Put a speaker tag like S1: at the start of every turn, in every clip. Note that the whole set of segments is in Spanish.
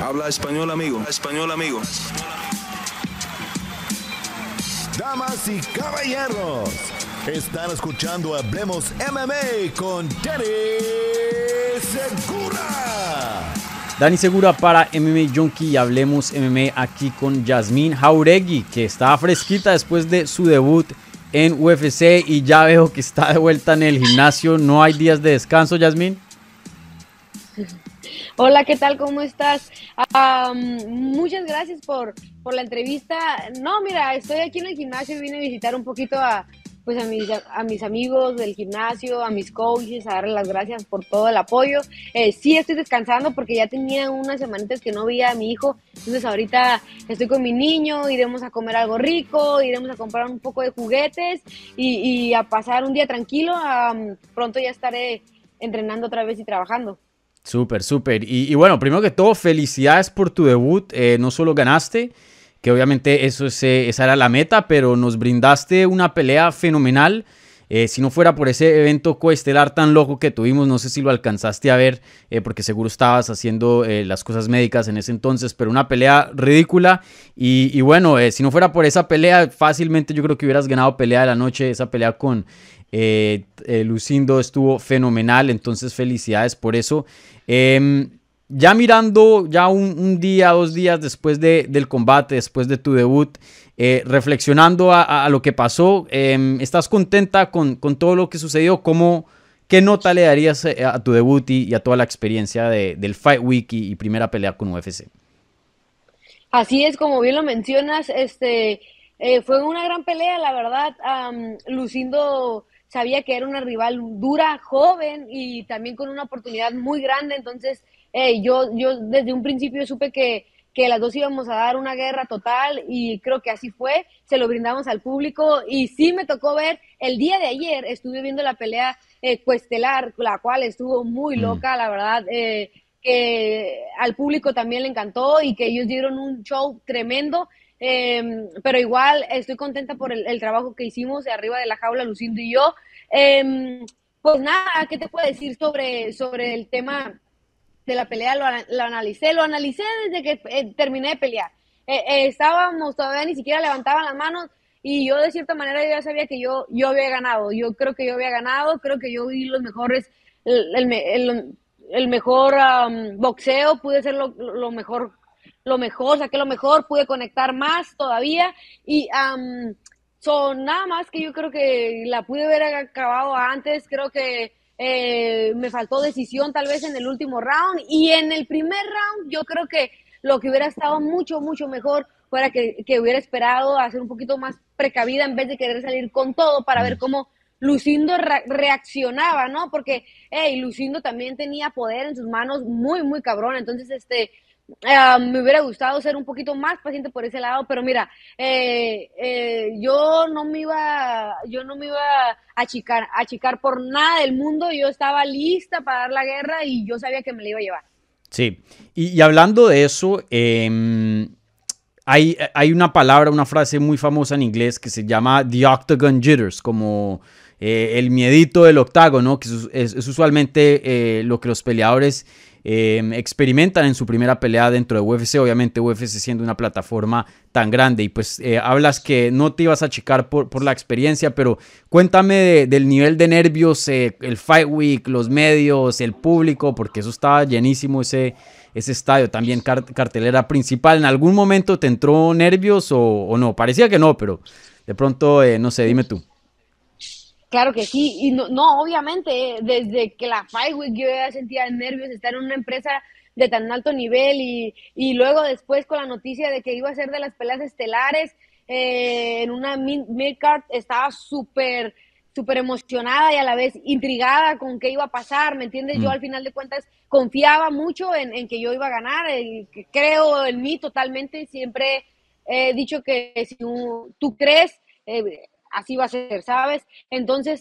S1: Habla español, amigo. Español, amigo.
S2: Damas y caballeros, están escuchando Hablemos MMA con Danny Segura.
S3: Dani Segura para MMA Junkie y Hablemos MMA aquí con Yasmín Jauregui, que está fresquita después de su debut en UFC y ya veo que está de vuelta en el gimnasio. No hay días de descanso, Yasmín.
S4: Hola, ¿qué tal? ¿Cómo estás? muchas gracias por, por la entrevista. No, mira, estoy aquí en el gimnasio y vine a visitar un poquito a, pues a mis, a mis amigos del gimnasio, a mis coaches, a darles las gracias por todo el apoyo. Eh, sí estoy descansando porque ya tenía unas semanitas que no veía a mi hijo, entonces ahorita estoy con mi niño, iremos a comer algo rico, iremos a comprar un poco de juguetes y, a pasar un día tranquilo. pronto ya estaré entrenando otra vez y trabajando.
S3: Súper, súper. Y, bueno, primero que todo, felicidades por tu debut. Eh, no solo ganaste, que obviamente eso eh, esa era la meta, pero nos brindaste una pelea fenomenal. Eh, si no fuera por ese evento coestelar tan loco que tuvimos, no sé si lo alcanzaste a ver, porque seguro estabas haciendo las cosas médicas en ese entonces, pero una pelea ridícula. Y, bueno, si no fuera por esa pelea, fácilmente yo creo que hubieras ganado pelea de la noche, esa pelea con eh, eh, Lucindo estuvo fenomenal, entonces felicidades por eso. Em, ya mirando, ya un, día, dos días después de, del combate, después de tu debut, eh, reflexionando a, lo que pasó, em, ¿estás contenta con, todo lo que sucedió? ¿Cómo, ¿Qué nota le darías a tu debut y, a toda la experiencia del Fight Week y, primera pelea con UFC?
S4: Así es, como bien lo mencionas, este, fue una gran pelea, la verdad. Lucindo sabía que era una rival dura, joven y también con una oportunidad muy grande, entonces yo, yo desde un principio supe que, que las dos íbamos a dar una guerra total y creo que así fue, se lo brindamos al público y sí me tocó ver, el día de ayer estuve viendo la pelea eh, cuestelar, la cual estuvo muy mm. loca, la verdad, eh, que al público también le encantó y que ellos dieron un show tremendo Em, pero igual estoy contenta por el, trabajo que hicimos de arriba de la jaula, Lucindo y yo. Em, pues nada, ¿qué te puedo decir sobre, sobre el tema de la pelea? Lo, analicé, lo analicé desde que eh, terminé de pelear. Eh, eh, estábamos todavía ni siquiera levantaban las manos y yo de cierta manera ya sabía que yo, yo había ganado. Yo creo que yo había ganado, creo que yo vi los mejores, el, el, mejor boxeo, pude ser lo, lo mejor lo mejor, saqué lo mejor, pude conectar más todavía y son nada más que yo creo que la pude haber acabado antes, creo que eh, me faltó decisión tal vez en el último round y en el primer round yo creo que lo que hubiera estado mucho, mucho mejor fuera que, que hubiera esperado hacer un poquito más precavida en vez de querer salir con todo para ver cómo Lucindo reaccionaba, ¿no? Porque, hey, Lucindo también tenía poder en sus manos muy, muy cabrón. Entonces, este, Ah, me hubiera gustado ser un poquito más paciente por ese lado, pero mira, eh, eh, yo no me iba, yo no me iba a achicar, a achicar por nada del mundo, yo estaba lista para dar la guerra y yo sabía que me la iba a llevar.
S3: Sí, y, hablando de eso, em, hay, hay, una palabra, una frase muy famosa en inglés que se llama The Octagon Jitters, como eh, el miedito del octágono, que es, es usualmente lo que los peleadores Em, experimentan en su primera pelea dentro de UFC, obviamente UFC siendo una plataforma tan grande y pues eh, hablas que no te ibas a checar por, por la experiencia, pero cuéntame del nivel de nervios, eh, el Fight Week, los medios, el público, porque eso estaba llenísimo ese, ese estadio, también cartelera principal. ¿En algún momento te entró nervios o, no? Parecía que no, pero de pronto, eh, no sé, dime tú.
S4: Claro que sí, y no, no obviamente, desde que la Fight Week yo ya sentía nervios estar en una empresa de tan alto nivel y, y luego después con la noticia de que iba a ser de las peleas estelares eh, en una midcard estaba súper súper emocionada y a la vez intrigada con qué iba a pasar, ¿me entiendes? Yo mm. al final de cuentas confiaba mucho en, en que yo iba a ganar, y creo en mí totalmente, siempre he dicho que si tú crees, eh, así va a ser, ¿sabes? Entonces,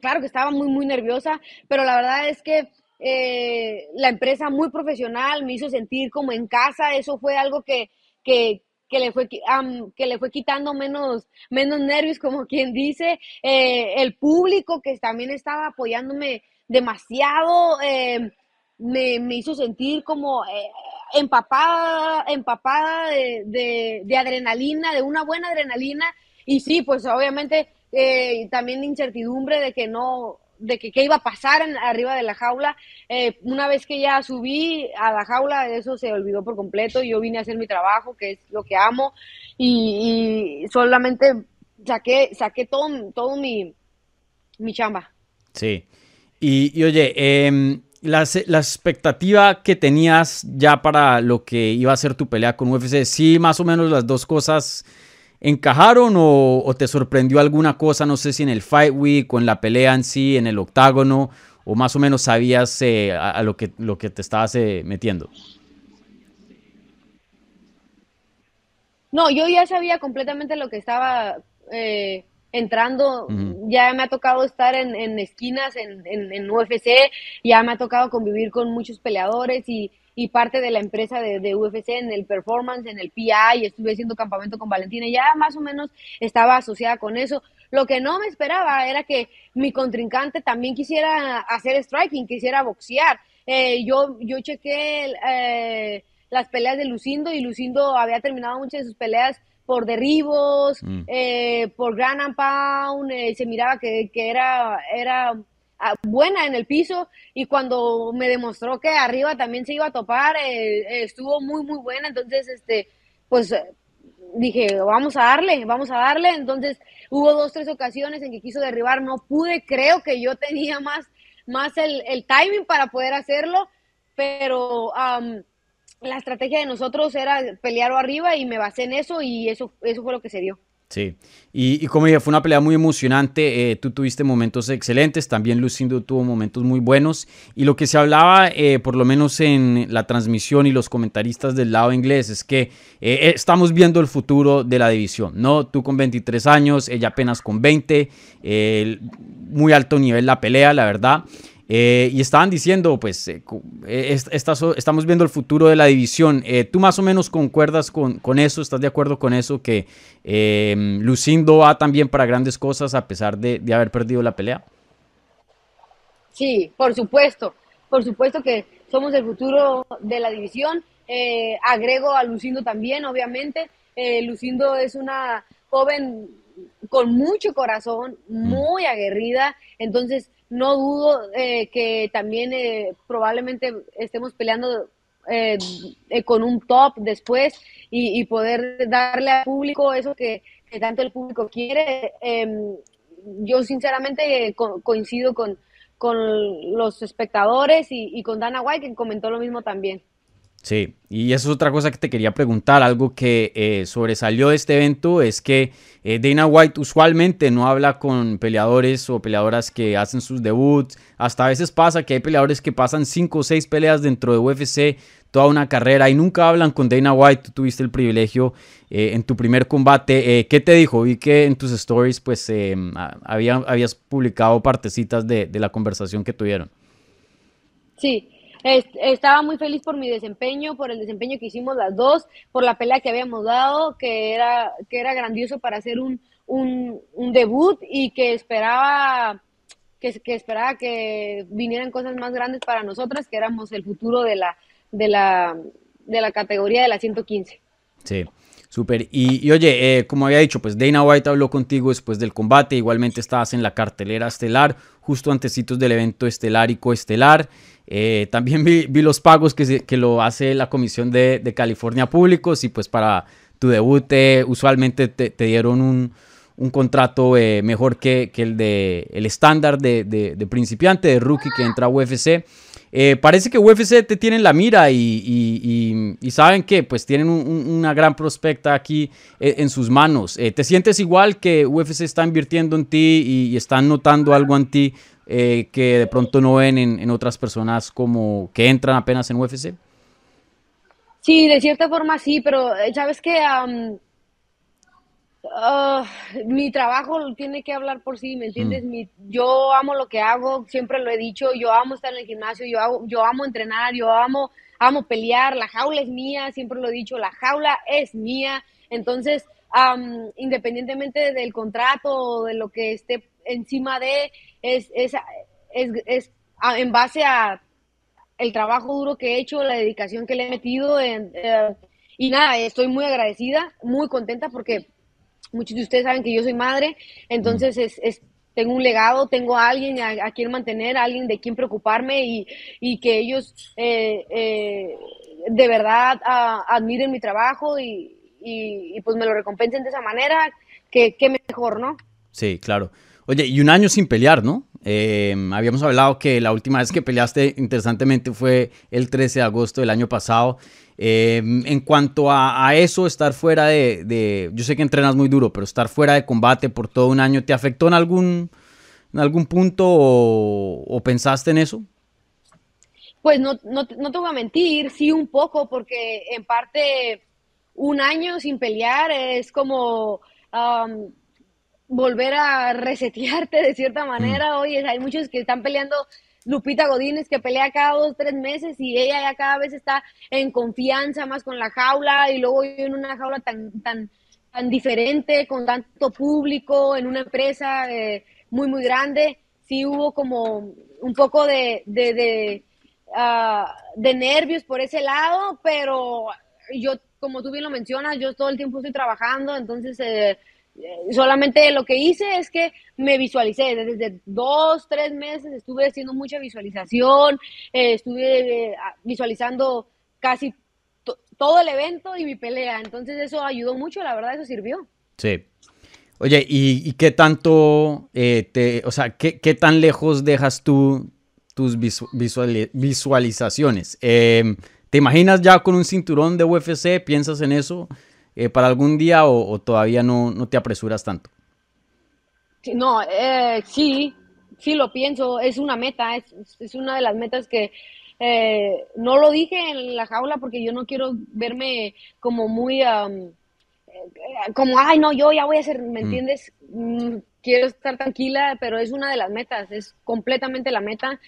S4: claro que estaba muy, muy nerviosa, pero la verdad es que eh, la empresa muy profesional me hizo sentir como en casa, eso fue algo que, que, que le fue que le fue quitando menos menos nervios como quien dice eh, el público que también estaba apoyándome demasiado eh, me, me, hizo sentir como empapada, empapada de, de, adrenalina, de una buena adrenalina. Y sí, pues obviamente eh, también de incertidumbre de que no, de que qué iba a pasar arriba de la jaula. Eh, una vez que ya subí a la jaula, eso se olvidó por completo. Yo vine a hacer mi trabajo, que es lo que amo, y, solamente saqué, saqué todo, todo mi, mi chamba.
S3: Sí. Y, oye, em, la, expectativa que tenías ya para lo que iba a ser tu pelea con UFC, ¿sí más o menos las dos cosas encajaron o, te sorprendió alguna cosa, no sé si en el Fight Week o en la pelea en sí, en el octágono, o más o menos sabías eh, a, lo, que, lo que te estabas eh, metiendo?
S4: No, yo ya sabía completamente lo que estaba eh, entrando, ya me ha tocado estar en, esquinas en, en, UFC, ya me ha tocado convivir con muchos peleadores y, parte de la empresa de, UFC en el performance, en el PI, estuve haciendo campamento con Valentina, ya más o menos estaba asociada con eso. Lo que no me esperaba era que mi contrincante también quisiera hacer striking, quisiera boxear. Eh, yo, yo chequé eh, las peleas de Lucindo y Lucindo había terminado muchas de sus peleas por derribos, mm. eh, por gran and pound, eh, se miraba que, era, era ah, buena en el piso y cuando me demostró que arriba también se iba a topar, eh, estuvo muy, muy buena, entonces, este, pues dije, vamos a darle, vamos a darle, entonces hubo dos, tres ocasiones en que quiso derribar, no pude, creo que yo tenía más, más el, timing para poder hacerlo, pero la estrategia de nosotros era pelear arriba y me basé en eso y eso, eso fue lo que se dio.
S3: Sí, y, como dije, fue una pelea muy emocionante, eh, tú tuviste momentos excelentes, también Lucindo tuvo momentos muy buenos, y lo que se hablaba, eh, por lo menos en la transmisión y los comentaristas del lado inglés, es que eh, estamos viendo el futuro de la división, ¿no? Tú con 23 años, ella apenas con 20, muy alto nivel la pelea, la verdad. Eh, y estaban diciendo, pues, eh, eh, estamos viendo el futuro de la división. ¿Tú más o menos concuerdas con, eso? ¿Estás de acuerdo con eso? Que Lucindo va también para grandes cosas a pesar de, de, haber perdido la pelea.
S4: Sí, por supuesto. Por supuesto que somos el futuro de la división. agrego a Lucindo también, obviamente. Lucindo es una joven con mucho corazón, mm. muy aguerrida. Entonces, no dudo eh, que también eh, probablemente estemos peleando eh, con un top después y, poder darle al público eso que, tanto el público quiere. Em, yo sinceramente coincido con, con los espectadores y, y con Dana White, que comentó lo mismo también.
S3: Sí, y eso es otra cosa que te quería preguntar. Algo que eh, sobresalió de este evento es que eh, Dana White usualmente no habla con peleadores o peleadoras que hacen sus debuts. Hasta a veces pasa que hay peleadores que pasan 5 o 6 peleas dentro de UFC toda una carrera y nunca hablan con Dana White. Tú tuviste el privilegio eh, en tu primer combate. ¿Qué te dijo? Vi que en tus stories pues había, habías publicado partecitas de, de la conversación que tuvieron.
S4: Sí, estaba muy feliz por mi desempeño, por el desempeño que hicimos las dos, por la pelea que habíamos dado, que era, que era grandioso para hacer un, un, debut y que esperaba que, que, esperaba que vinieran cosas más grandes para nosotras, que éramos el futuro de la, de la, de la categoría de la 115.
S3: Sí. Súper. Y, oye, eh, como había dicho, pues Dana White habló contigo después del combate. Igualmente estabas en la cartelera estelar, justo antecitos del evento estelar y coestelar. Eh, también vi, los pagos que, que, lo hace la Comisión de, California Públicos y pues para tu debut eh, usualmente te, dieron un, un contrato mejor que, que, el de el estándar de, de, principiante, de rookie que entra a UFC. Eh, parece que UFC te tienen la mira y, saben que pues tienen una gran prospecta aquí eh, en sus manos. Eh, ¿Te sientes igual que UFC está invirtiendo en ti y, están notando algo en ti que de pronto no ven en, otras personas como que entran apenas en UFC?
S4: Sí, de cierta forma sí, pero sabes que Uh, mi trabajo tiene que hablar por sí, ¿me entiendes? Mm. yo amo lo que hago, siempre lo he dicho, yo amo estar en el gimnasio, yo, hago, yo amo entrenar, yo amo, amo pelear, la jaula es mía, siempre lo he dicho, la jaula es mía, entonces, independientemente del contrato o de lo que esté encima de, es, es, es, es en base a, el trabajo duro que he hecho, la dedicación que le he metido. En, eh, y nada, estoy muy agradecida, muy contenta porque muchos de ustedes saben que yo soy madre, entonces es, es tengo un legado, tengo a alguien a, quien mantener, a alguien de quien preocuparme y, y que ellos eh, eh, de verdad admiren mi trabajo y, y, pues me lo recompensen de esa manera, que, mejor, ¿no?
S3: Sí, claro. Oye, y un año sin pelear, ¿no? Eh, habíamos hablado que la última vez que peleaste, interesantemente, fue el 13 de agosto del año pasado. Eh, en cuanto a, eso, estar fuera de, Yo sé que entrenas muy duro, pero estar fuera de combate por todo un año, ¿te afectó en algún, en algún punto o, pensaste en eso?
S4: Pues no, no, te voy a mentir, sí un poco, porque en parte un año sin pelear es como um, volver a resetearte de cierta manera. Mm. Oye, hay muchos que están peleando. Lupita Godínez que pelea cada dos, tres meses y ella ya cada vez está en confianza más con la jaula y luego yo en una jaula tan, tan, tan diferente, con tanto público, en una empresa eh, muy, muy grande. Sí hubo como un poco de, de, de, ah, de nervios por ese lado, pero yo como tú bien lo mencionas, yo todo el tiempo estoy trabajando, entonces eh, solamente lo que hice es que me visualicé. Desde dos, tres meses estuve haciendo mucha visualización, eh, estuve visualizando casi todo el evento y mi pelea. Entonces eso ayudó mucho, la verdad, eso sirvió.
S3: Sí. Oye, ¿y, qué tanto, te, o sea, qué, qué, tan lejos dejas tú tus visualizaciones? Eh, ¿Te imaginas ya con un cinturón de UFC? ¿Piensas en eso eh, para algún día o, todavía no, no, te apresuras tanto?
S4: No, eh, sí, sí lo pienso. Es una meta, es, es una de las metas que eh, no lo dije en la jaula porque yo no quiero verme como muy... como, ay, no, yo ya voy a hacer, ¿me mm. entiendes? Mm, quiero estar tranquila, pero es una de las metas, es completamente la meta.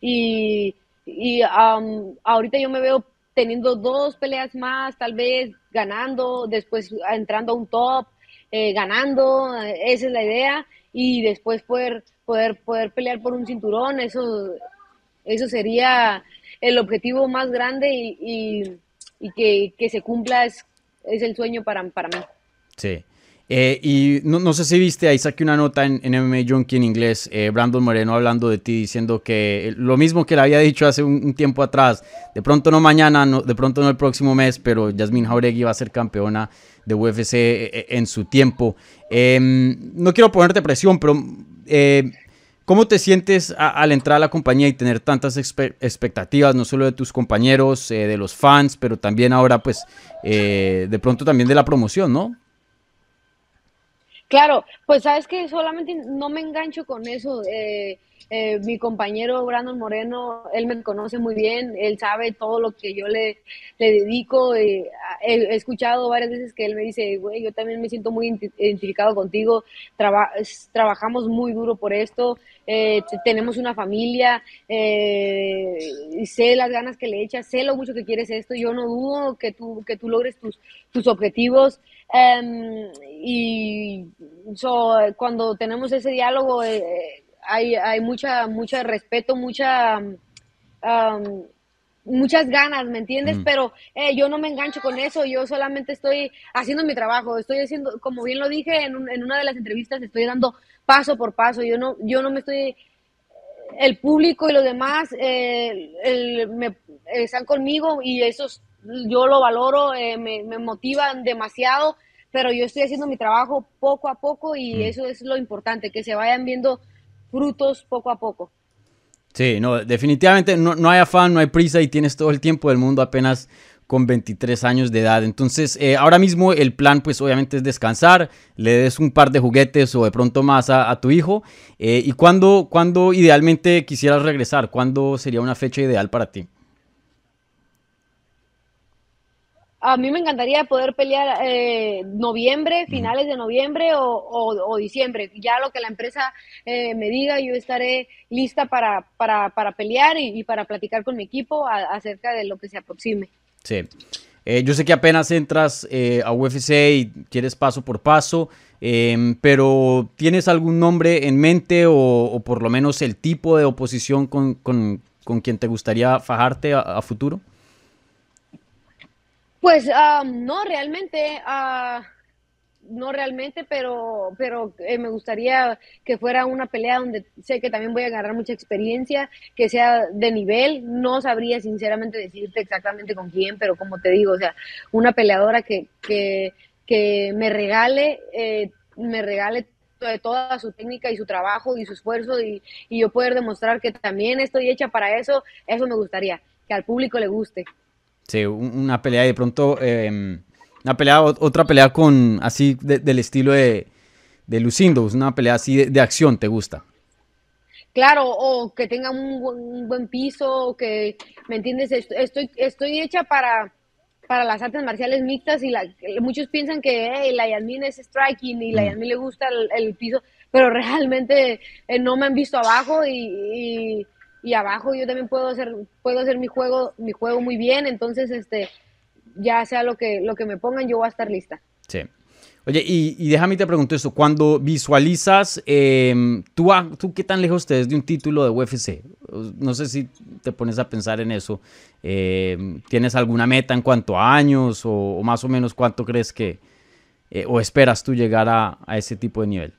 S4: Y y ahorita yo me veo teniendo dos peleas más, tal vez ganando, después entrando a un top, eh, ganando, esa es la idea, y después poder, poder, poder pelear por un cinturón, eso, eso sería el objetivo más grande y, que, que, se cumpla es, es el sueño para, para mí.
S3: Sí. Eh, y no, sé si viste, ahí saqué una nota en, MMA Junkie en inglés, eh, Brandon Moreno hablando de ti, diciendo que lo mismo que le había dicho hace un, tiempo atrás, de pronto no mañana, no, de pronto no el próximo mes, pero Yasmin Jauregui va a ser campeona de UFC eh, en su tiempo. Em, no quiero ponerte presión, pero ¿cómo te sientes al entrar a la compañía y tener tantas expectativas, no solo de tus compañeros, de los fans, pero también ahora, pues, de pronto también de la promoción, ¿no?
S4: Claro, pues sabes que solamente no me engancho con eso. Eh, eh, mi compañero Brandon Moreno, él me conoce muy bien, él sabe todo lo que yo le, le dedico. Eh, he, escuchado varias veces que él me dice, güey, yo también me siento muy identificado contigo, trabajamos muy duro por esto, tenemos una familia, y sé las ganas que le echas, sé lo mucho que quieres esto, yo no dudo que tú, que tú logres tus, tus objetivos. Em, y cuando tenemos ese diálogo eh, hay, hay mucha, mucho respeto, mucha, muchas ganas, ¿me entiendes? Mm. Pero eh, yo no me engancho con eso, yo solamente estoy haciendo mi trabajo, estoy haciendo, como bien lo dije en, una de las entrevistas, estoy dando paso por paso, yo no, yo no me estoy el público y los demás eh, me, están conmigo y esos yo lo valoro, eh, me, motivan demasiado, pero yo estoy haciendo mi trabajo poco a poco y mm. eso es lo importante, que se vayan viendo frutos poco a poco.
S3: Sí, no, definitivamente no, no hay afán, no hay prisa y tienes todo el tiempo del mundo apenas con 23 años de edad. Entonces, eh, ahora mismo el plan, pues obviamente es descansar, le des un par de juguetes o de pronto más a, tu hijo. Eh, ¿Y cuándo, cuándo idealmente quisieras regresar? ¿Cuándo sería una fecha ideal para ti?
S4: A mí me encantaría poder pelear eh, noviembre, finales de noviembre o, diciembre. Ya lo que la empresa eh, me diga, yo estaré lista para, para, pelear y, para platicar con mi equipo acerca de lo que se aproxime.
S3: Sí. Eh, yo sé que apenas entras a UFC y quieres paso por paso, em, pero ¿tienes algún nombre en mente o, por lo menos el tipo de oposición con, con quien te gustaría fajarte a, futuro?
S4: Pues ah, no, realmente, uh, no realmente, pero, pero eh, me gustaría que fuera una pelea donde sé que también voy a agarrar mucha experiencia, que sea de nivel. No sabría sinceramente decirte exactamente con quién, pero como te digo, o sea, una peleadora que, que, que me regale, eh, me regale toda su técnica y su trabajo y su esfuerzo y, y yo poder demostrar que también estoy hecha para eso, eso me gustaría, que al público le guste.
S3: Sí, una pelea de pronto... Eh una pelea, otra pelea con así del estilo de, de Lucindo, una pelea así de, acción, ¿te gusta?
S4: Claro, o que tenga un, buen piso, que, ¿me entiendes? Estoy, estoy hecha para, para las artes marciales mixtas y muchos piensan que la Yasmin es striking y la mm. Yasmin le gusta el, piso, pero realmente eh, no me han visto abajo y, y, abajo yo también puedo hacer, puedo hacer mi juego, mi juego muy bien, entonces este ya sea lo que, lo que me pongan, yo voy a estar lista.
S3: Sí. Oye, y, déjame te pregunto esto, cuando visualizas, em, ¿tú, ¿tú qué tan lejos estés de un título de UFC? No sé si te pones a pensar en eso. Em, ¿Tienes alguna meta en cuanto a años o, más o menos cuánto crees que, eh, o esperas tú llegar a, ese tipo de nivel?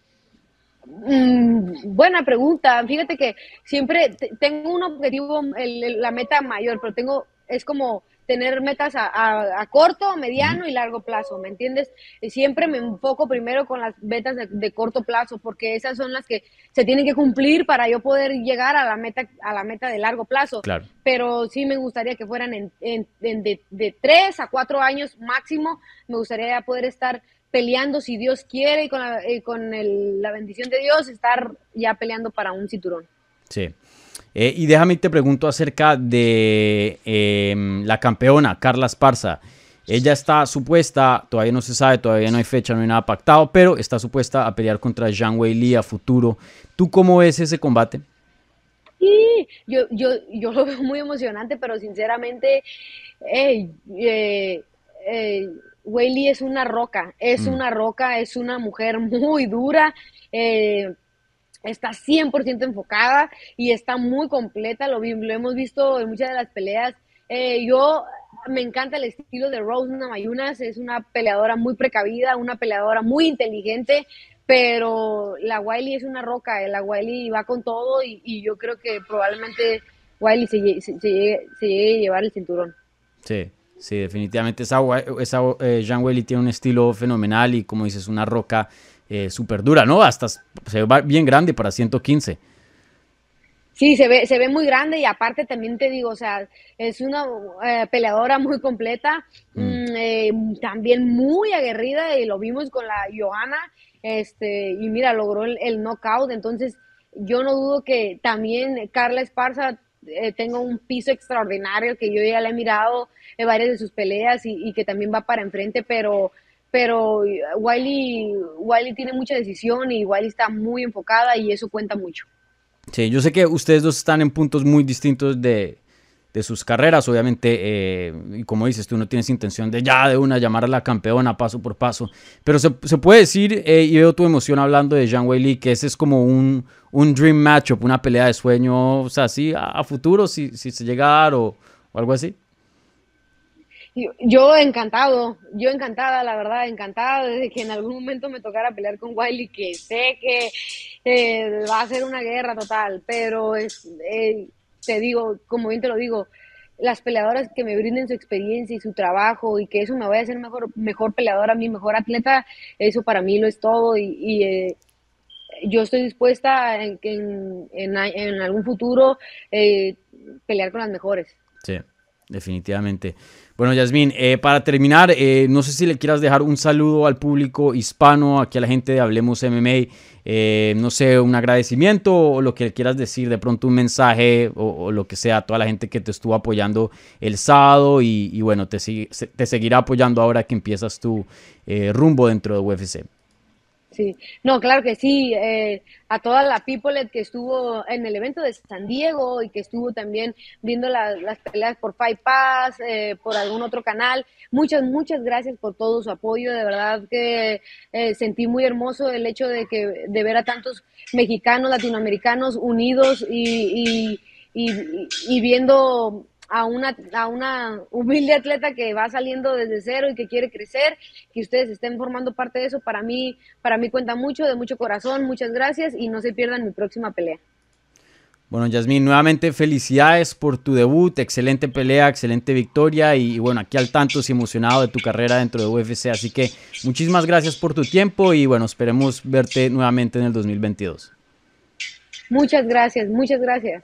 S4: Mm, buena pregunta. Fíjate que siempre tengo un objetivo, la meta mayor, pero tengo, es como tener metas a, corto, mediano y largo plazo, ¿me entiendes? Siempre me enfoco primero con las metas de, corto plazo, porque esas son las que se tienen que cumplir para yo poder llegar a la meta, a la meta de largo plazo.
S3: Claro.
S4: Pero sí me gustaría que fueran en, de, de tres a cuatro años máximo, me gustaría poder estar peleando si Dios quiere y con la, con la bendición de Dios estar ya peleando para un cinturón.
S3: Sí. Eh, y déjame te pregunto acerca de em, la campeona, Carla Esparza. Ella está supuesta, todavía no se sabe, todavía no hay fecha, no hay nada pactado, pero está supuesta a pelear contra Zhang Wei Li a futuro. ¿Tú cómo ves ese combate?
S4: Sí, yo, yo, yo lo veo muy emocionante, pero sinceramente, hey, eh, eh, Li es una roca, es mm. una roca, es una mujer muy dura. Eh, está 100% enfocada y está muy completa, lo, lo, hemos visto en muchas de las peleas. Eh, yo me encanta el estilo de Rose Namayunas, es una peleadora muy precavida, una peleadora muy inteligente, pero la Wiley es una roca, la Wiley va con todo y, yo creo que probablemente Wiley se, llegue, a llevar el cinturón.
S3: Sí, sí, definitivamente esa, esa eh, Jean Wiley tiene un estilo fenomenal y como dices, una roca eh, súper dura, ¿no? Hasta se ve bien grande para 115.
S4: Sí, se ve, se ve muy grande y aparte también te digo, o sea, es una eh, peleadora muy completa, mm. Mm, eh, también muy aguerrida y lo vimos con la Johanna, este, y mira, logró el, knockout, entonces yo no dudo que también Carla Esparza eh, tenga un piso extraordinario, que yo ya le he mirado en varias de sus peleas y, que también va para enfrente, pero pero Wiley, Wiley tiene mucha decisión y Wiley está muy enfocada y eso cuenta mucho.
S3: Sí, yo sé que ustedes dos están en puntos muy distintos de, de sus carreras, obviamente, eh, como dices, tú no tienes intención de ya de una llamar a la campeona paso por paso, pero se, se puede decir, eh, y veo tu emoción hablando de Jean Weili, que ese es como un, un dream matchup, una pelea de sueño, o sea, sí, a, futuro, si, si se llega a dar o algo así.
S4: Yo, encantado, yo encantada, la verdad, encantada desde que en algún momento me tocara pelear con Wiley, que sé que eh, va a ser una guerra total, pero es, eh, te digo, como bien te lo digo, las peleadoras que me brinden su experiencia y su trabajo y que eso me vaya a hacer mejor, mejor peleadora, mi mejor atleta, eso para mí lo es todo y, eh, yo estoy dispuesta en, en, en, en algún futuro pelear con las mejores.
S3: Sí, definitivamente. Bueno, Yasmín, eh, para terminar, eh, no sé si le quieras dejar un saludo al público hispano, aquí a la gente de Hablemos MMA, eh, no sé, un agradecimiento o lo que quieras decir, de pronto un mensaje o, lo que sea a toda la gente que te estuvo apoyando el sábado y, bueno, te, te seguirá apoyando ahora que empiezas tu rumbo dentro de UFC.
S4: Sí, no, claro que sí. Eh, a toda la people que estuvo en el evento de San Diego y que estuvo también viendo las peleas por Five Pass, eh, por algún otro canal. Muchas, muchas gracias por todo su apoyo. De verdad que eh, sentí muy hermoso el hecho de que de ver a tantos mexicanos, latinoamericanos unidos y, y, viendo a una, a una humilde atleta que va saliendo desde cero y que quiere crecer, que ustedes estén formando parte de eso, para mí, para mí cuenta mucho, de mucho corazón, muchas gracias y no se pierdan mi próxima pelea.
S3: Bueno, Yasmín, nuevamente felicidades por tu debut, excelente pelea, excelente victoria y, bueno, aquí al tanto y emocionado de tu carrera dentro de UFC, así que muchísimas gracias por tu tiempo y bueno, esperemos verte nuevamente en el 2022.
S4: Muchas gracias, muchas gracias.